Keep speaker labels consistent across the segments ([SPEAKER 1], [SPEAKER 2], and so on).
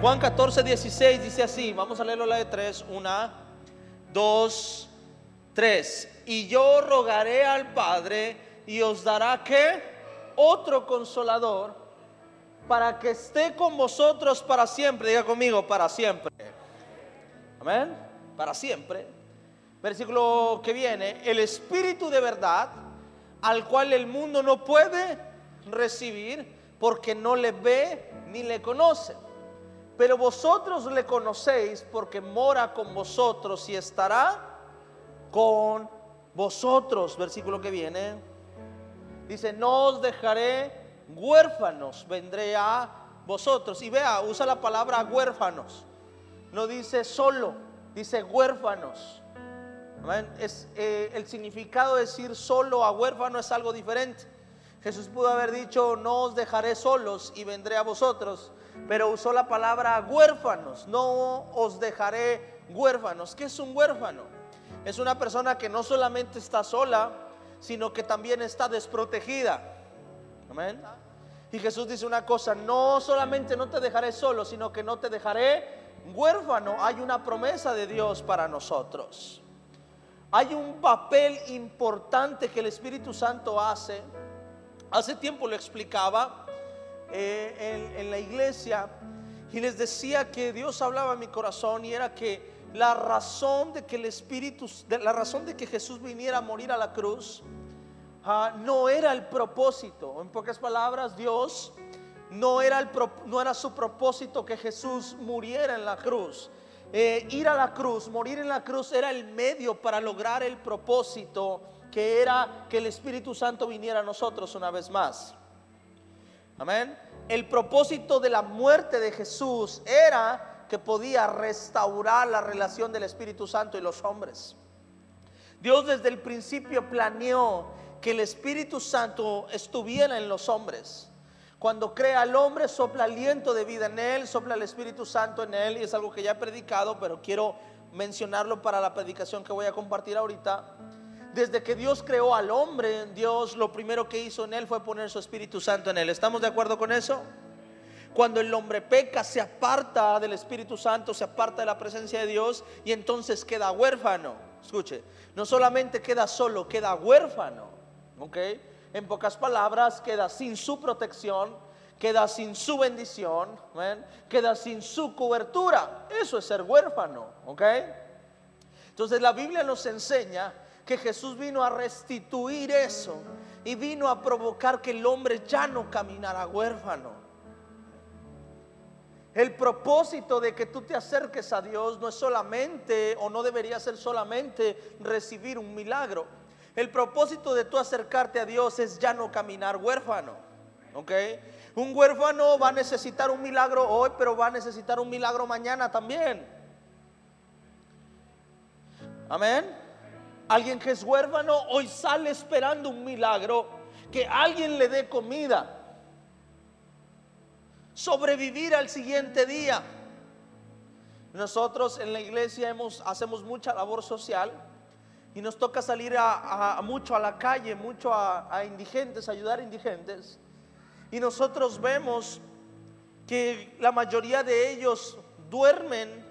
[SPEAKER 1] Juan 14, 16 dice así, vamos a leerlo la de tres, una, dos, tres. Y yo rogaré al Padre y os dará que otro consolador para que esté con vosotros para siempre. Diga conmigo, para siempre. Amén. Para siempre. Versículo que viene, el Espíritu de verdad, al cual el mundo no puede recibir porque no le ve ni le conoce. Pero vosotros le conocéis porque mora con vosotros y estará con vosotros. Versículo que viene. Dice, no os dejaré huérfanos, vendré a vosotros. Y vea, usa la palabra huérfanos. No dice solo, dice huérfanos. Es, eh, el significado de decir solo a huérfano es algo diferente. Jesús pudo haber dicho, no os dejaré solos y vendré a vosotros, pero usó la palabra huérfanos, no os dejaré huérfanos. ¿Qué es un huérfano? Es una persona que no solamente está sola, sino que también está desprotegida. Amén. Y Jesús dice una cosa, no solamente no te dejaré solo, sino que no te dejaré huérfano. Hay una promesa de Dios para nosotros. Hay un papel importante que el Espíritu Santo hace Hace tiempo lo explicaba eh, en, la iglesia y les decía que Dios hablaba en mi corazón y era que la razón de que el Espíritu, la razón de que Jesús viniera a morir a la cruz, ah, no era el propósito. En pocas palabras, Dios no era, el, no era su propósito que Jesús muriera en la cruz. Eh, ir a la cruz, morir en la cruz era el medio para lograr el propósito que era que el Espíritu Santo viniera a nosotros una vez más. Amén. El propósito de la muerte de Jesús era que podía restaurar la relación del Espíritu Santo y los hombres. Dios desde el principio planeó que el Espíritu Santo estuviera en los hombres. Cuando crea al hombre, sopla aliento de vida en él, sopla el Espíritu Santo en él, y es algo que ya he predicado, pero quiero mencionarlo para la predicación que voy a compartir ahorita desde que Dios creó al hombre, Dios lo primero que hizo en él fue poner su Espíritu Santo en él. ¿Estamos de acuerdo con eso? Cuando el hombre peca, se aparta del Espíritu Santo, se aparta de la presencia de Dios y entonces queda huérfano. Escuche, no solamente queda solo, queda huérfano. ¿Ok? En pocas palabras, queda sin su protección, queda sin su bendición, queda sin su cobertura. Eso es ser huérfano. ¿Ok? Entonces la Biblia nos enseña que Jesús vino a restituir eso y vino a provocar que el hombre ya no caminara huérfano. El propósito de que tú te acerques a Dios no es solamente o no debería ser solamente recibir un milagro. El propósito de tú acercarte a Dios es ya no caminar huérfano. ¿Ok? Un huérfano va a necesitar un milagro hoy, pero va a necesitar un milagro mañana también. Amén. Alguien que es huérfano hoy sale esperando un milagro, que alguien le dé comida, sobrevivir al siguiente día. Nosotros en la iglesia hacemos mucha labor social y nos toca salir a, mucho a la calle, mucho a, a indigentes, ayudar a indigentes. Y nosotros vemos que la mayoría de ellos duermen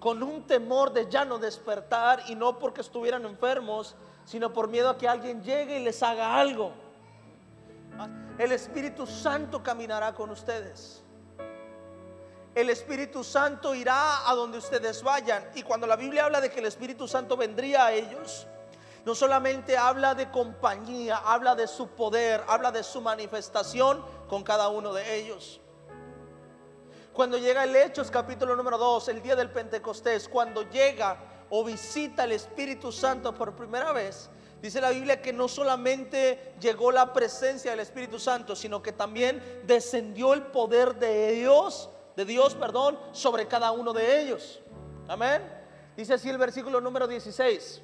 [SPEAKER 1] con un temor de ya no despertar y no porque estuvieran enfermos, sino por miedo a que alguien llegue y les haga algo. El Espíritu Santo caminará con ustedes. El Espíritu Santo irá a donde ustedes vayan. Y cuando la Biblia habla de que el Espíritu Santo vendría a ellos, no solamente habla de compañía, habla de su poder, habla de su manifestación con cada uno de ellos. Cuando llega el Hechos capítulo número 2, el día del Pentecostés, cuando llega o visita el Espíritu Santo por primera vez, dice la Biblia que no solamente llegó la presencia del Espíritu Santo, sino que también descendió el poder de Dios, de Dios, perdón, sobre cada uno de ellos. Amén. Dice así el versículo número 16.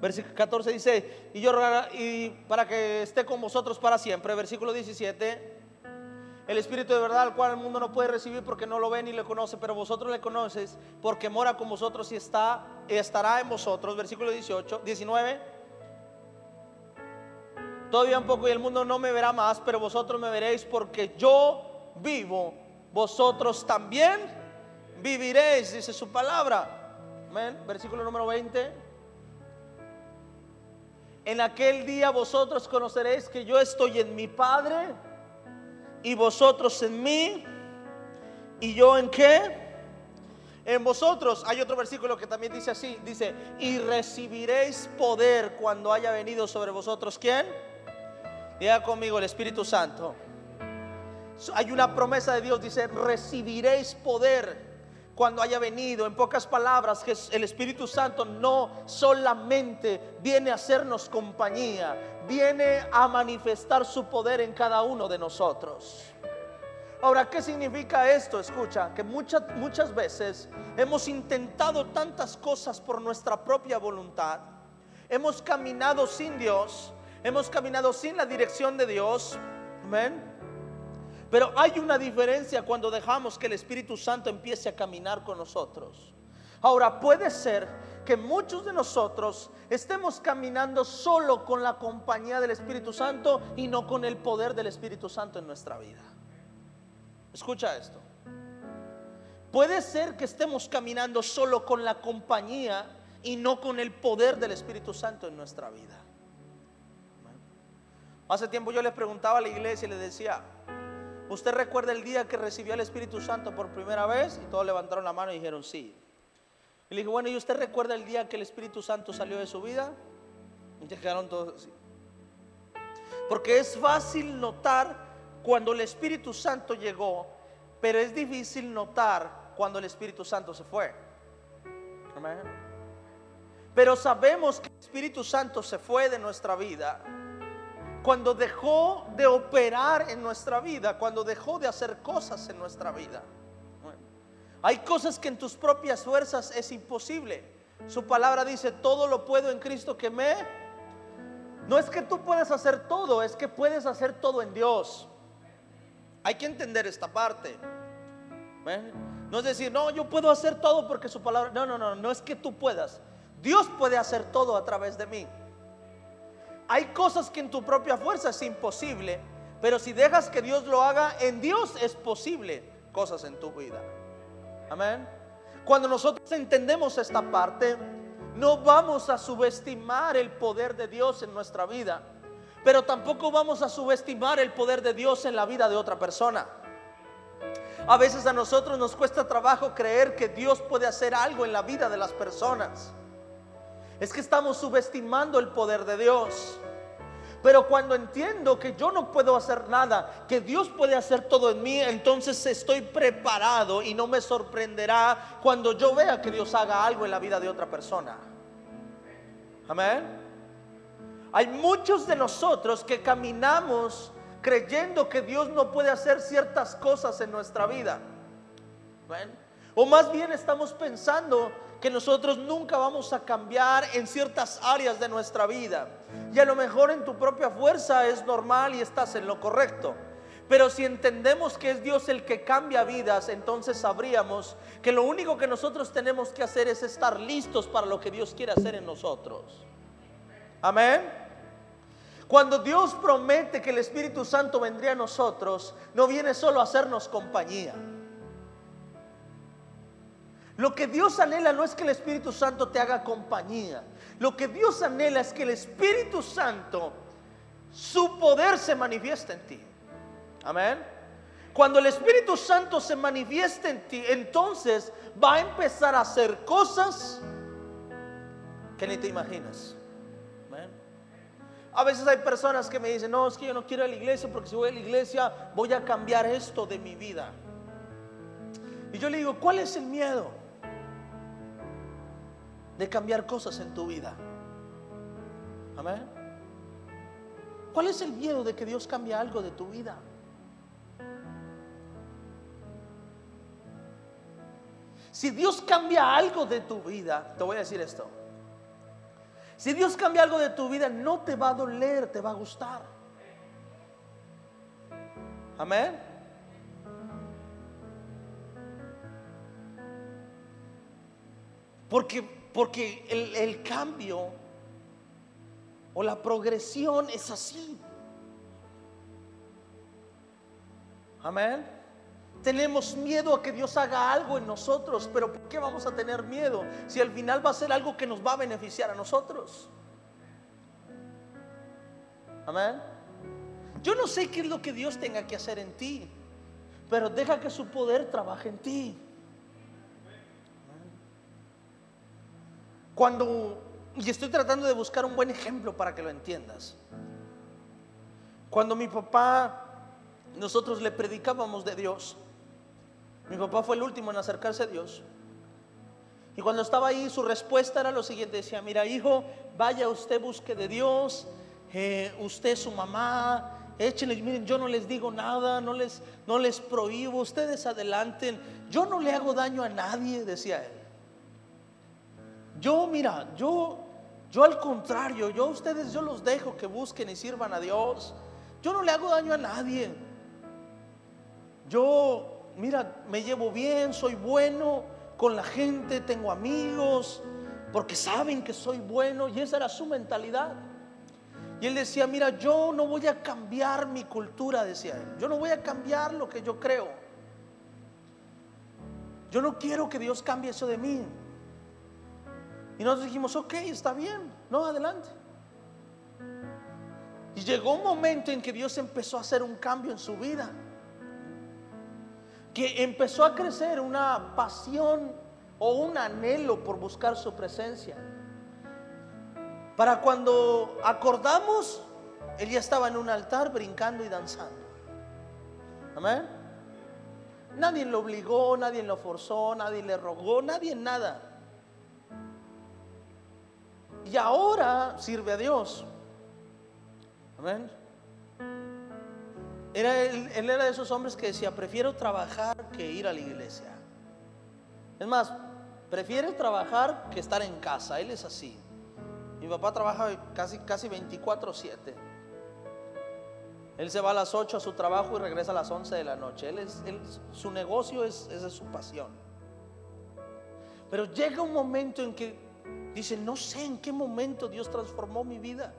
[SPEAKER 1] Versículo 14 dice, y yo y para que esté con vosotros para siempre. Versículo 17 el Espíritu de verdad al cual el mundo no puede recibir porque no lo ve ni le conoce, pero vosotros le conoces porque mora con vosotros y está, estará en vosotros. Versículo 18, 19. Todavía un poco y el mundo no me verá más, pero vosotros me veréis porque yo vivo vosotros también viviréis, dice su palabra. Amén. Versículo número 20. En aquel día vosotros conoceréis que yo estoy en mi Padre y vosotros en mí y yo en qué? En vosotros hay otro versículo que también dice así, dice, y recibiréis poder cuando haya venido sobre vosotros, ¿quién? Diga conmigo el Espíritu Santo. Hay una promesa de Dios, dice, recibiréis poder cuando haya venido. En pocas palabras, el Espíritu Santo no solamente viene a hacernos compañía, viene a manifestar su poder en cada uno de nosotros. Ahora, ¿qué significa esto? Escucha, que muchas, muchas veces hemos intentado tantas cosas por nuestra propia voluntad. Hemos caminado sin Dios, hemos caminado sin la dirección de Dios. Amén. Pero hay una diferencia cuando dejamos que el Espíritu Santo empiece a caminar con nosotros. Ahora, puede ser que muchos de nosotros estemos caminando solo con la compañía del Espíritu Santo y no con el poder del Espíritu Santo en nuestra vida. Escucha esto. Puede ser que estemos caminando solo con la compañía y no con el poder del Espíritu Santo en nuestra vida. Hace tiempo yo les preguntaba a la iglesia y les decía, ¿usted recuerda el día que recibió el Espíritu Santo por primera vez? Y todos levantaron la mano y dijeron sí. Y le dije, bueno, ¿y usted recuerda el día que el Espíritu Santo salió de su vida? Y quedaron todos así. Porque es fácil notar cuando el Espíritu Santo llegó, pero es difícil notar cuando el Espíritu Santo se fue. Pero sabemos que el Espíritu Santo se fue de nuestra vida cuando dejó de operar en nuestra vida, cuando dejó de hacer cosas en nuestra vida. hay cosas que en tus propias fuerzas es imposible. Su palabra dice, todo lo puedo en Cristo que me... No es que tú puedes hacer todo, es que puedes hacer todo en Dios. Hay que entender esta parte. No es decir, no, yo puedo hacer todo porque su palabra. No, no, no, no es que tú puedas. Dios puede hacer todo a través de mí. Hay cosas que en tu propia fuerza es imposible, pero si dejas que Dios lo haga, en Dios es posible cosas en tu vida. Amén. Cuando nosotros entendemos esta parte, no vamos a subestimar el poder de Dios en nuestra vida pero tampoco vamos a subestimar el poder de Dios en la vida de otra persona. A veces a nosotros nos cuesta trabajo creer que Dios puede hacer algo en la vida de las personas. Es que estamos subestimando el poder de Dios. Pero cuando entiendo que yo no puedo hacer nada, que Dios puede hacer todo en mí, entonces estoy preparado y no me sorprenderá cuando yo vea que Dios haga algo en la vida de otra persona. Amén. Hay muchos de nosotros que caminamos creyendo que Dios no puede hacer ciertas cosas en nuestra vida. O más bien estamos pensando que nosotros nunca vamos a cambiar en ciertas áreas de nuestra vida. Y a lo mejor en tu propia fuerza es normal y estás en lo correcto. Pero si entendemos que es Dios el que cambia vidas, entonces sabríamos que lo único que nosotros tenemos que hacer es estar listos para lo que Dios quiere hacer en nosotros. Amén. Cuando Dios promete que el Espíritu Santo vendría a nosotros, no viene solo a hacernos compañía. Lo que Dios anhela no es que el Espíritu Santo te haga compañía. Lo que Dios anhela es que el Espíritu Santo, su poder se manifieste en ti. Amén. Cuando el Espíritu Santo se manifieste en ti, entonces va a empezar a hacer cosas que ni te imaginas. A veces hay personas que me dicen, no, es que yo no quiero ir a la iglesia porque si voy a la iglesia voy a cambiar esto de mi vida. Y yo le digo, ¿cuál es el miedo de cambiar cosas en tu vida? Amén. ¿Cuál es el miedo de que Dios cambie algo de tu vida? Si Dios cambia algo de tu vida, te voy a decir esto. Si Dios cambia algo de tu vida, no te va a doler, te va a gustar. Amén. Porque, porque el, cambio o la progresión es así. Amén. Tenemos miedo a que Dios haga algo en nosotros, pero ¿por qué vamos a tener miedo si al final va a ser algo que nos va a beneficiar a nosotros? Amén. Yo no sé qué es lo que Dios tenga que hacer en ti, pero deja que su poder trabaje en ti. Cuando, y estoy tratando de buscar un buen ejemplo para que lo entiendas. Cuando mi papá, nosotros le predicábamos de Dios, mi papá fue el último en acercarse a Dios. Y cuando estaba ahí, su respuesta era lo siguiente: decía, mira, hijo, vaya usted, busque de Dios, eh, usted, su mamá, échenle, miren, yo no les digo nada, no les, no les prohíbo, ustedes adelanten, yo no le hago daño a nadie, decía él. Yo, mira, yo, yo al contrario, yo a ustedes, yo los dejo que busquen y sirvan a Dios. Yo no le hago daño a nadie. Yo mira, me llevo bien, soy bueno con la gente, tengo amigos, porque saben que soy bueno y esa era su mentalidad. Y él decía, mira, yo no voy a cambiar mi cultura, decía él, yo no voy a cambiar lo que yo creo. Yo no quiero que Dios cambie eso de mí. Y nosotros dijimos, ok, está bien, no, adelante. Y llegó un momento en que Dios empezó a hacer un cambio en su vida que empezó a crecer una pasión o un anhelo por buscar su presencia. Para cuando acordamos, él ya estaba en un altar brincando y danzando. Amén. Nadie lo obligó, nadie lo forzó, nadie le rogó, nadie nada. Y ahora sirve a Dios. Amén. Era él, era de esos hombres que decía, prefiero trabajar que ir a la iglesia. Es más, prefiere trabajar que estar en casa. Él es así. Mi papá trabaja casi, casi 24/7. Él se va a las 8 a su trabajo y regresa a las 11 de la noche. Él es, su negocio es, es su pasión. Pero llega un momento en que dice, no sé en qué momento Dios transformó mi vida.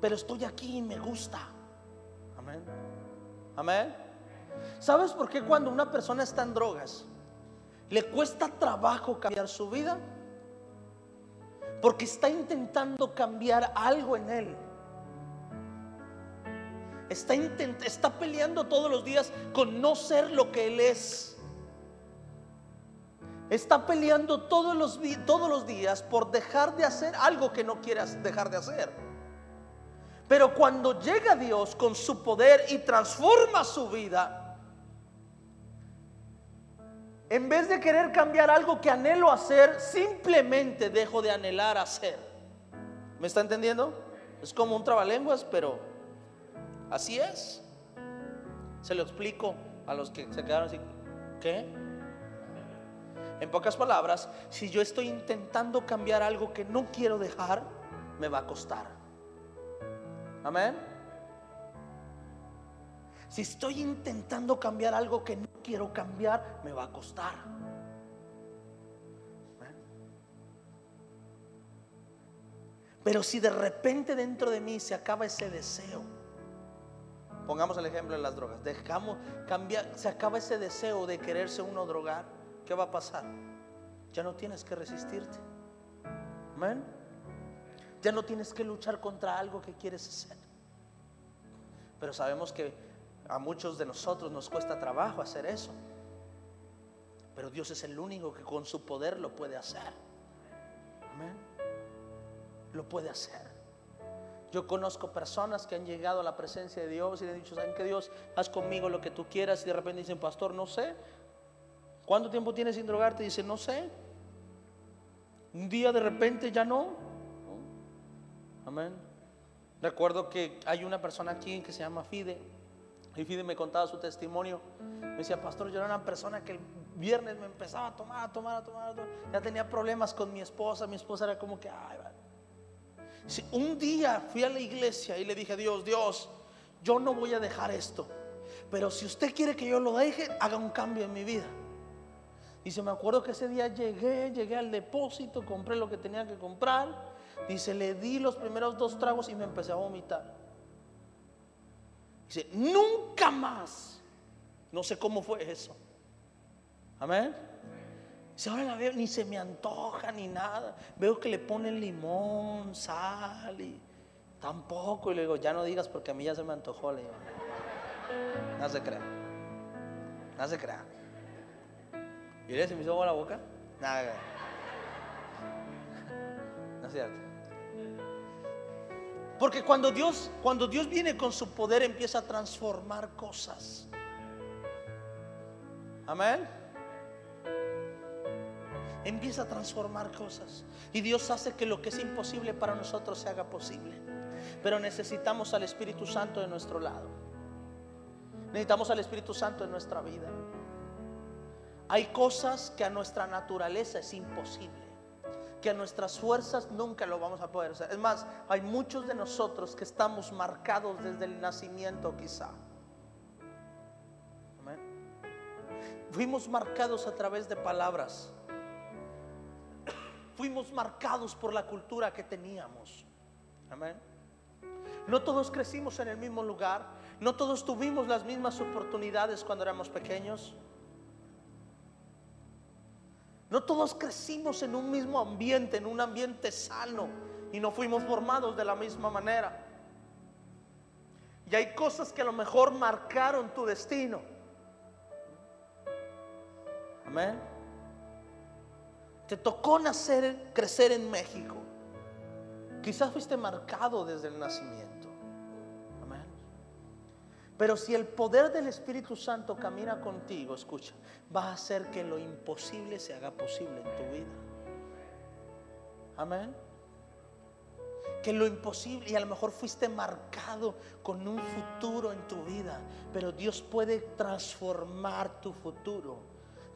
[SPEAKER 1] Pero estoy aquí y me gusta. Amén. ¿Sabes por qué cuando una persona está en drogas le cuesta trabajo cambiar su vida? Porque está intentando cambiar algo en él. Está, está peleando todos los días con no ser lo que él es. Está peleando todos los, todos los días por dejar de hacer algo que no quieras dejar de hacer. Pero cuando llega Dios con su poder y transforma su vida, en vez de querer cambiar algo que anhelo hacer, simplemente dejo de anhelar hacer. ¿Me está entendiendo? Es como un trabalenguas, pero así es. Se lo explico a los que se quedaron así. ¿Qué? En pocas palabras, si yo estoy intentando cambiar algo que no quiero dejar, me va a costar. Amén. Si estoy intentando cambiar algo que no quiero cambiar, me va a costar. Pero si de repente dentro de mí se acaba ese deseo, pongamos el ejemplo de las drogas, dejamos cambiar, se acaba ese deseo de quererse uno drogar, ¿qué va a pasar? Ya no tienes que resistirte. Amén. Ya no tienes que luchar contra algo que quieres hacer. Pero sabemos que a muchos de nosotros nos cuesta trabajo hacer eso. Pero Dios es el único que con su poder lo puede hacer. Amén. Lo puede hacer. Yo conozco personas que han llegado a la presencia de Dios y le han dicho, ¿saben que Dios? Haz conmigo lo que tú quieras. Y de repente dicen, pastor, no sé. ¿Cuánto tiempo tienes sin drogarte? Dice, no sé. Un día de repente ya no. Amén. Recuerdo que hay una persona aquí que se llama Fide. Y Fide me contaba su testimonio. Me decía, pastor, yo era una persona que el viernes me empezaba a tomar, a tomar, a tomar. Ya tenía problemas con mi esposa. Mi esposa era como que, ay, Un día fui a la iglesia y le dije a Dios, Dios, yo no voy a dejar esto. Pero si usted quiere que yo lo deje, haga un cambio en mi vida. Se me acuerdo que ese día llegué, llegué al depósito, compré lo que tenía que comprar Dice, le di los primeros dos tragos y me empecé a vomitar. Dice, nunca más No sé cómo fue eso. Amén. Si ahora la veo, ni se me antoja ni nada. Veo que le ponen limón, sal y tampoco. Y le digo, ya no digas porque a mí ya se me antojó. Le digo, no se crea. No se crea. ¿Y le se me hizo agua la boca? Nada. No es cierto. Porque cuando Dios, cuando Dios viene con su poder empieza a transformar cosas. Amén. Empieza a transformar cosas. Y Dios hace que lo que es imposible para nosotros se haga posible. Pero necesitamos al Espíritu Santo de nuestro lado. Necesitamos al Espíritu Santo en nuestra vida. Hay cosas que a nuestra naturaleza es imposible que a nuestras fuerzas nunca lo vamos a poder hacer. Es más, hay muchos de nosotros que estamos marcados desde el nacimiento quizá. Amén. Fuimos marcados a través de palabras. Fuimos marcados por la cultura que teníamos. Amén. No todos crecimos en el mismo lugar. No todos tuvimos las mismas oportunidades cuando éramos pequeños. No todos crecimos en un mismo ambiente, en un ambiente sano, y no fuimos formados de la misma manera. Y hay cosas que a lo mejor marcaron tu destino. Amén. Te tocó nacer, crecer en México. Quizás fuiste marcado desde el nacimiento. Pero si el poder del Espíritu Santo camina contigo, escucha, va a hacer que lo imposible se haga posible en tu vida. Amén. Que lo imposible, y a lo mejor fuiste marcado con un futuro en tu vida, pero Dios puede transformar tu futuro.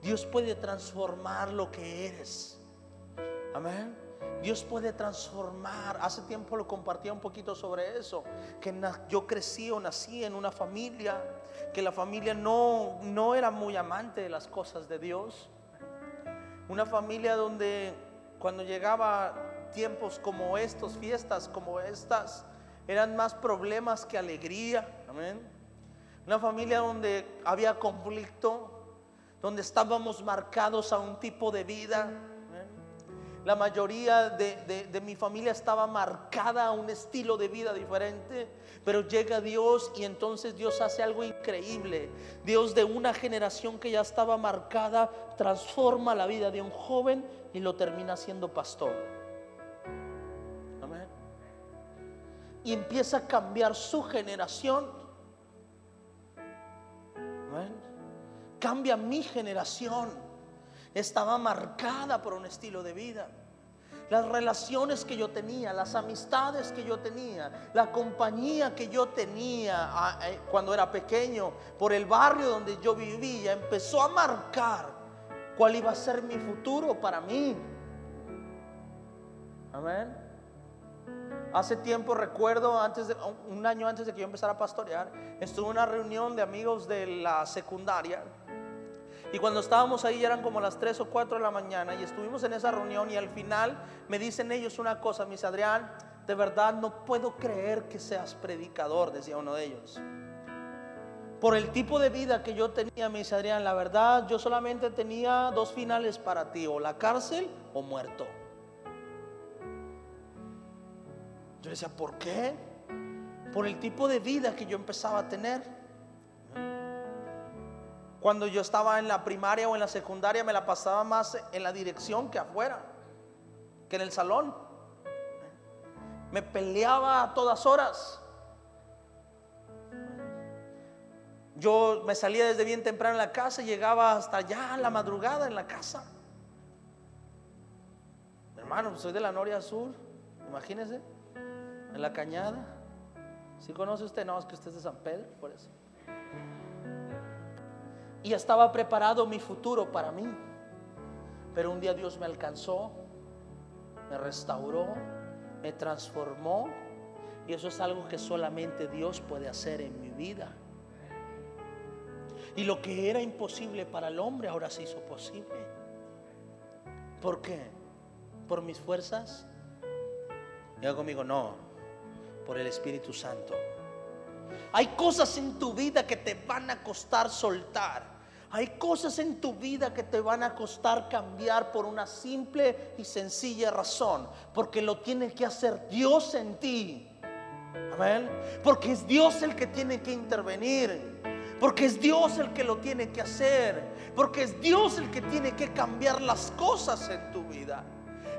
[SPEAKER 1] Dios puede transformar lo que eres. Amén. Dios puede transformar. Hace tiempo lo compartía un poquito sobre eso. Que yo crecí o nací en una familia que la familia no, no era muy amante de las cosas de Dios. Una familia donde cuando llegaba tiempos como estos, fiestas como estas, eran más problemas que alegría. Amén. Una familia donde había conflicto, donde estábamos marcados a un tipo de vida la mayoría de, mi familia estaba marcada a un estilo de vida diferente, pero llega Dios y entonces Dios hace algo increíble. Dios de una generación que ya estaba marcada transforma la vida de un joven y lo termina siendo pastor. Amén. Y empieza a cambiar su generación. Amén. Cambia mi generación estaba marcada por un estilo de vida. Las relaciones que yo tenía, las amistades que yo tenía, la compañía que yo tenía ah, eh, cuando era pequeño, por el barrio donde yo vivía, empezó a marcar cuál iba a ser mi futuro para mí. Amén. Hace tiempo recuerdo, antes de, un año antes de que yo empezara a pastorear, estuve en una reunión de amigos de la secundaria y cuando estábamos ahí eran como las 3 o 4 de la mañana y estuvimos en esa reunión y al final me dicen ellos una cosa, mis Adrián, de verdad no puedo creer que seas predicador, decía uno de ellos. Por el tipo de vida que yo tenía, mis Adrián, la verdad yo solamente tenía dos finales para ti, o la cárcel o muerto. Yo decía, ¿por qué? Por el tipo de vida que yo empezaba a tener. Cuando yo estaba en la primaria o en la secundaria me la pasaba más en la dirección que afuera, que en el salón. Me peleaba a todas horas. Yo me salía desde bien temprano en la casa y llegaba hasta allá a la madrugada en la casa. Hermano, soy de la Noria Sur, imagínese, en la cañada. Si conoce usted? No, es que usted es de San Pedro, por eso. Y estaba preparado mi futuro para mí. Pero un día Dios me alcanzó, me restauró, me transformó. Y eso es algo que solamente Dios puede hacer en mi vida. Y lo que era imposible para el hombre ahora se hizo posible. ¿Por qué? ¿Por mis fuerzas? Diga conmigo, no, por el Espíritu Santo. Hay cosas en tu vida que te van a costar soltar. Hay cosas en tu vida que te van a costar cambiar por una simple y sencilla razón. Porque lo tiene que hacer Dios en ti. Amén. Porque es Dios el que tiene que intervenir. Porque es Dios el que lo tiene que hacer. Porque es Dios el que tiene que cambiar las cosas en tu vida.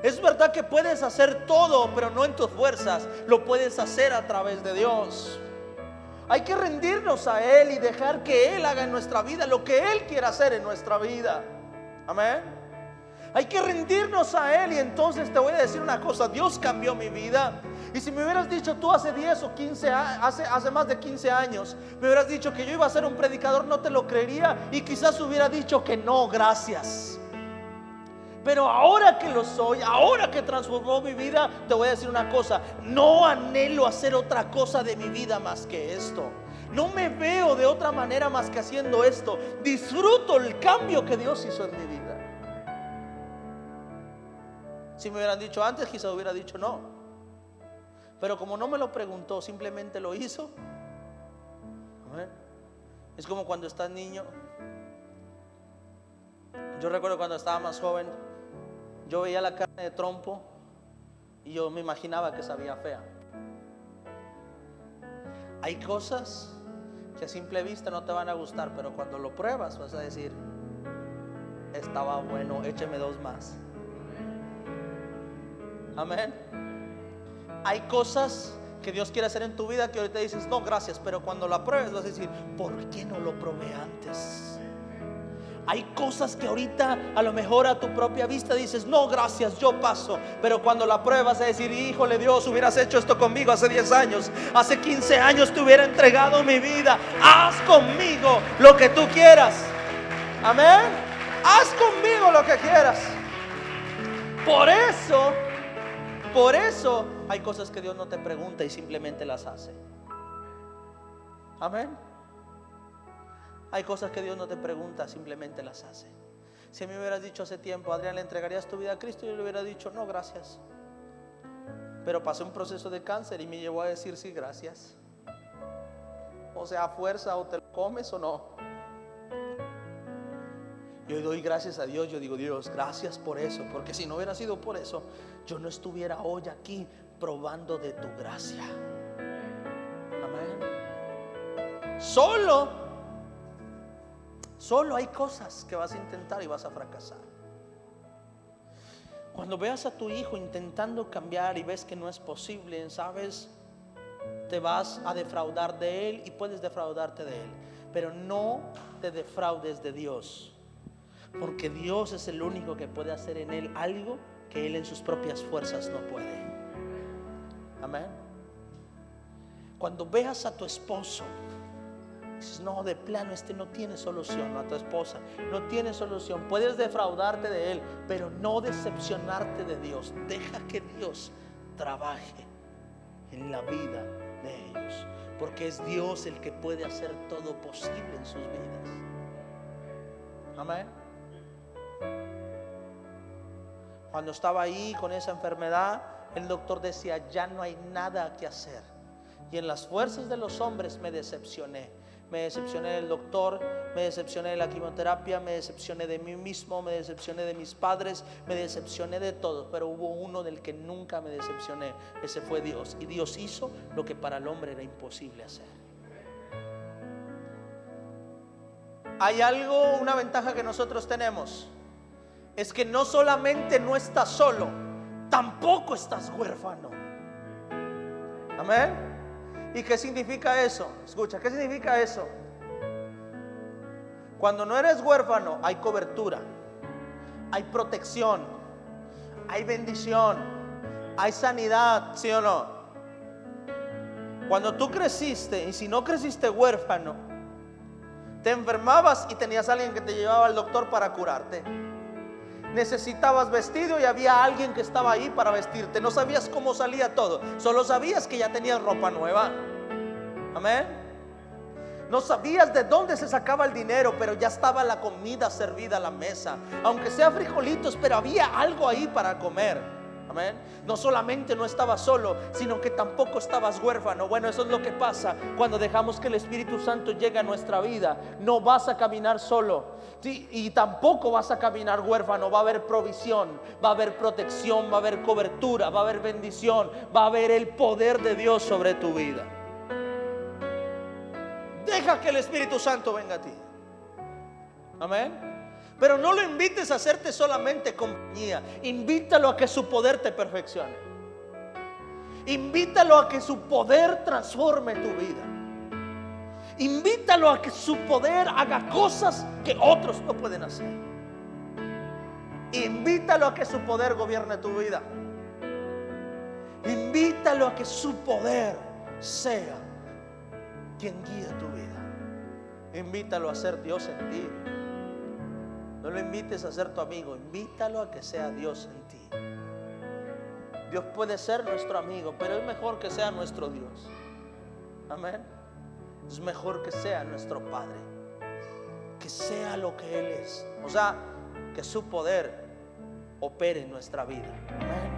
[SPEAKER 1] Es verdad que puedes hacer todo, pero no en tus fuerzas. Lo puedes hacer a través de Dios. Hay que rendirnos a Él y dejar que Él haga en nuestra vida lo que Él quiera hacer en nuestra vida. Amén. Hay que rendirnos a Él y entonces te voy a decir una cosa, Dios cambió mi vida. Y si me hubieras dicho tú hace 10 o 15, hace, hace más de 15 años, me hubieras dicho que yo iba a ser un predicador, no te lo creería y quizás hubiera dicho que no, gracias. Pero ahora que lo soy, ahora que transformó mi vida, te voy a decir una cosa, no anhelo hacer otra cosa de mi vida más que esto. No me veo de otra manera más que haciendo esto. Disfruto el cambio que Dios hizo en mi vida. Si me hubieran dicho antes, quizás hubiera dicho no. Pero como no me lo preguntó, simplemente lo hizo. Es como cuando estás niño. Yo recuerdo cuando estaba más joven, yo veía la carne de trompo y yo me imaginaba que sabía fea. Hay cosas que a simple vista no te van a gustar, pero cuando lo pruebas vas a decir, estaba bueno, écheme dos más. Amén. Hay cosas que Dios quiere hacer en tu vida que ahorita dices, no, gracias, pero cuando la pruebes vas a decir, ¿por qué no lo probé antes? Hay cosas que ahorita a lo mejor a tu propia vista dices, no, gracias, yo paso. Pero cuando la pruebas a decir, híjole Dios, hubieras hecho esto conmigo hace 10 años, hace 15 años te hubiera entregado mi vida. Haz conmigo lo que tú quieras. Amén. Haz conmigo lo que quieras. Por eso, por eso hay cosas que Dios no te pregunta y simplemente las hace. Amén. Hay cosas que Dios no te pregunta, simplemente las hace. Si me hubieras dicho hace tiempo, Adrián, ¿le entregarías tu vida a Cristo? Yo le hubiera dicho, no, gracias. Pero pasé un proceso de cáncer y me llevó a decir sí, gracias. O sea, a fuerza o te lo comes o no. Yo doy gracias a Dios, yo digo, Dios, gracias por eso, porque si no hubiera sido por eso, yo no estuviera hoy aquí probando de tu gracia. Amén. Solo Solo hay cosas que vas a intentar y vas a fracasar. Cuando veas a tu hijo intentando cambiar y ves que no es posible, sabes, te vas a defraudar de él y puedes defraudarte de él. Pero no te defraudes de Dios. Porque Dios es el único que puede hacer en él algo que él en sus propias fuerzas no puede. Amén. Cuando veas a tu esposo no, de plano, este no tiene solución, a tu esposa, no tiene solución. Puedes defraudarte de él, pero no decepcionarte de Dios. Deja que Dios trabaje en la vida de ellos, porque es Dios el que puede hacer todo posible en sus vidas. Amén. Cuando estaba ahí con esa enfermedad, el doctor decía, ya no hay nada que hacer. Y en las fuerzas de los hombres me decepcioné me decepcioné del doctor, me decepcioné de la quimioterapia, me decepcioné de mí mismo, me decepcioné de mis padres, me decepcioné de todo, pero hubo uno del que nunca me decepcioné, ese fue Dios. Y Dios hizo lo que para el hombre era imposible hacer. Hay algo, una ventaja que nosotros tenemos, es que no solamente no estás solo, tampoco estás huérfano. Amén. ¿Y qué significa eso? Escucha, ¿qué significa eso? Cuando no eres huérfano hay cobertura, hay protección, hay bendición, hay sanidad, ¿sí o no? Cuando tú creciste y si no creciste huérfano, te enfermabas y tenías a alguien que te llevaba al doctor para curarte. Necesitabas vestido y había alguien que estaba ahí para vestirte. No sabías cómo salía todo. Solo sabías que ya tenías ropa nueva. Amén. No sabías de dónde se sacaba el dinero, pero ya estaba la comida servida a la mesa. Aunque sea frijolitos, pero había algo ahí para comer. Amén. No solamente no estabas solo, sino que tampoco estabas huérfano. Bueno, eso es lo que pasa cuando dejamos que el Espíritu Santo llegue a nuestra vida. No vas a caminar solo. Y tampoco vas a caminar huérfano. Va a haber provisión, va a haber protección, va a haber cobertura, va a haber bendición, va a haber el poder de Dios sobre tu vida. Deja que el Espíritu Santo venga a ti. Amén. Pero no lo invites a hacerte solamente compañía. Invítalo a que su poder te perfeccione. Invítalo a que su poder transforme tu vida. Invítalo a que su poder haga cosas que otros no pueden hacer. Invítalo a que su poder gobierne tu vida. Invítalo a que su poder sea quien guíe tu vida. Invítalo a ser Dios en ti. No lo invites a ser tu amigo, invítalo a que sea Dios en ti. Dios puede ser nuestro amigo, pero es mejor que sea nuestro Dios. Amén. Es mejor que sea nuestro Padre. Que sea lo que Él es. O sea, que su poder opere en nuestra vida. Amén.